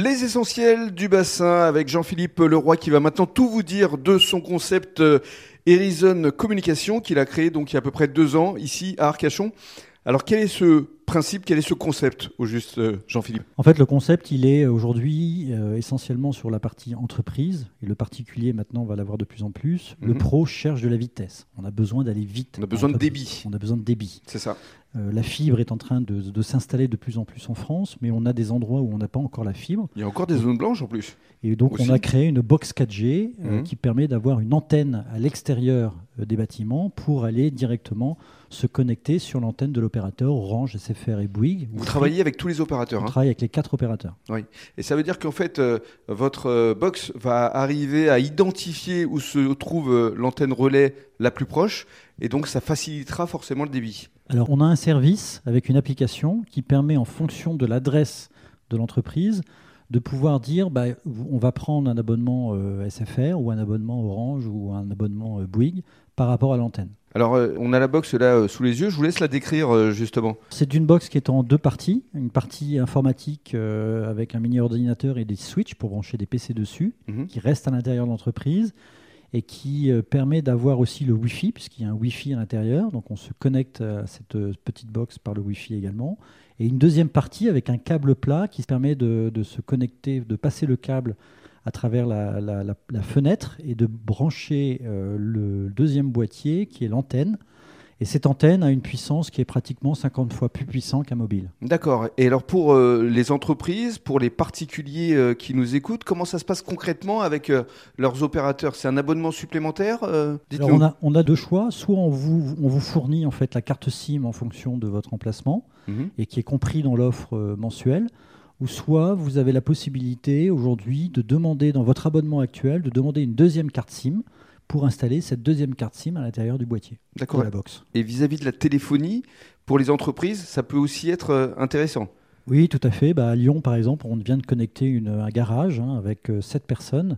Les essentiels du bassin avec Jean-Philippe Leroy qui va maintenant tout vous dire de son concept euh, Horizon Communication qu'il a créé donc il y a à peu près deux ans ici à Arcachon. Alors quel est ce principe, quel est ce concept au juste euh, Jean-Philippe? En fait le concept il est aujourd'hui euh, essentiellement sur la partie entreprise et le particulier maintenant va l'avoir de plus en plus. Le Mhm. pro cherche de la vitesse. On a besoin d'aller vite. On a besoin de débit. On a besoin de débit. C'est ça. Euh, la fibre est en train de, de s'installer de plus en plus en France, mais on a des endroits où on n'a pas encore la fibre. Il y a encore des zones blanches en plus. Et donc, Aussi. on a créé une box 4G euh, Mhm. qui permet d'avoir une antenne à l'extérieur euh, des bâtiments pour aller directement se connecter sur l'antenne de l'opérateur Orange, SFR et Bouygues. Vous travaillez avec tous les opérateurs. On hein. travaille avec les quatre opérateurs. Et ça veut dire qu'en fait, euh, votre euh, box va arriver à identifier où se trouve euh, l'antenne relais la plus proche. Et donc, ça facilitera forcément le débit. Alors, on a un service avec une application qui permet, en fonction de l'adresse de l'entreprise, de pouvoir dire bah, on va prendre un abonnement euh, SFR ou un abonnement Orange ou un abonnement euh, Bouygues par rapport à l'antenne. Alors, euh, on a la box là euh, sous les yeux. Je vous laisse la décrire euh, justement. C'est une box qui est en deux parties. Une partie informatique euh, avec un mini ordinateur et des switches pour brancher des PC dessus, Mhm. qui reste à l'intérieur de l'entreprise et qui euh, permet d'avoir aussi le Wi-Fi, puisqu'il y a un Wi-Fi à l'intérieur. Donc on se connecte à cette euh, petite box par le Wi-Fi également. Et une deuxième partie avec un câble plat qui permet de, de se connecter, de passer le câble à travers la, la- la- la fenêtre et de brancher euh, le deuxième boîtier qui est l'antenne. Et cette antenne a une puissance qui est pratiquement 50 fois plus puissante qu'un mobile. D'accord. Et alors, pour euh, les entreprises, pour les particuliers euh, qui nous écoutent, comment ça se passe concrètement avec euh, leurs opérateurs? C'est un abonnement supplémentaire. Alors on a, on a deux choix. Soit on vous, on vous fournit en fait la carte SIM en fonction de votre emplacement Mhm. et qui est compris dans l'offre mensuelle. Ou soit vous avez la possibilité aujourd'hui de demander dans votre abonnement actuel de demander une deuxième carte SIM pour installer cette deuxième carte SIM à l'intérieur du boîtier de la box. Et vis-à-vis de la téléphonie, pour les entreprises, ça peut aussi être euh, intéressant. Oui, tout à fait. Bah, à Lyon, par exemple, on vient de connecter une- un garage hein, avec euh, sept personnes.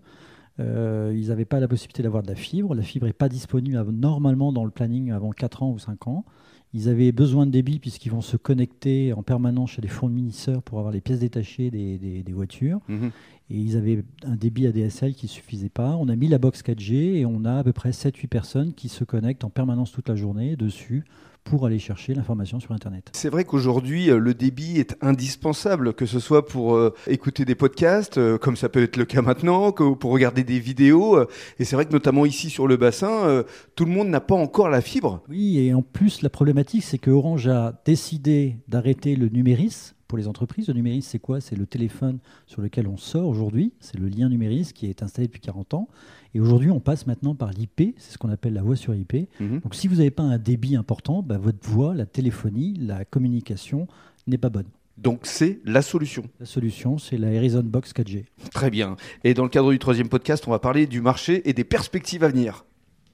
Euh, ils n'avaient pas la possibilité d'avoir de la fibre. La fibre n'est pas disponible normalement dans le planning avant 4 ans ou 5 ans. Ils avaient besoin de débit puisqu'ils vont se connecter en permanence chez des fournisseurs pour avoir les pièces détachées des voitures. Mhm. Et ils avaient un débit ADSL qui ne suffisait pas. On a mis la box 4G et on a à peu près 7-8 personnes qui se connectent en permanence toute la journée dessus pour aller chercher l'information sur Internet. C'est vrai qu'aujourd'hui, euh, le débit est indispensable, que ce soit pour euh, écouter des podcasts, euh, comme ça peut être le cas maintenant, que pour regarder des vidéos. euh, et c'est vrai que notamment ici sur le bassin, tout le monde n'a pas encore la fibre. Oui, et en plus, la problématique, c'est que Orange a décidé d'arrêter le numéris pour les entreprises. Le numéris, c'est quoi? C'est le téléphone sur lequel on sort aujourd'hui. C'est le lien numéris qui est installé depuis 40 ans. Et aujourd'hui, on passe maintenant par l'IP. C'est ce qu'on appelle la voix sur IP. Mhm. Donc, si vous n'avez pas un débit important, bah, votre voix, la téléphonie, la communication n'est pas bonne. Donc c'est la solution. La solution, c'est la Horizon Box 4G. Très bien. Et dans le cadre du troisième podcast, on va parler du marché et des perspectives à venir.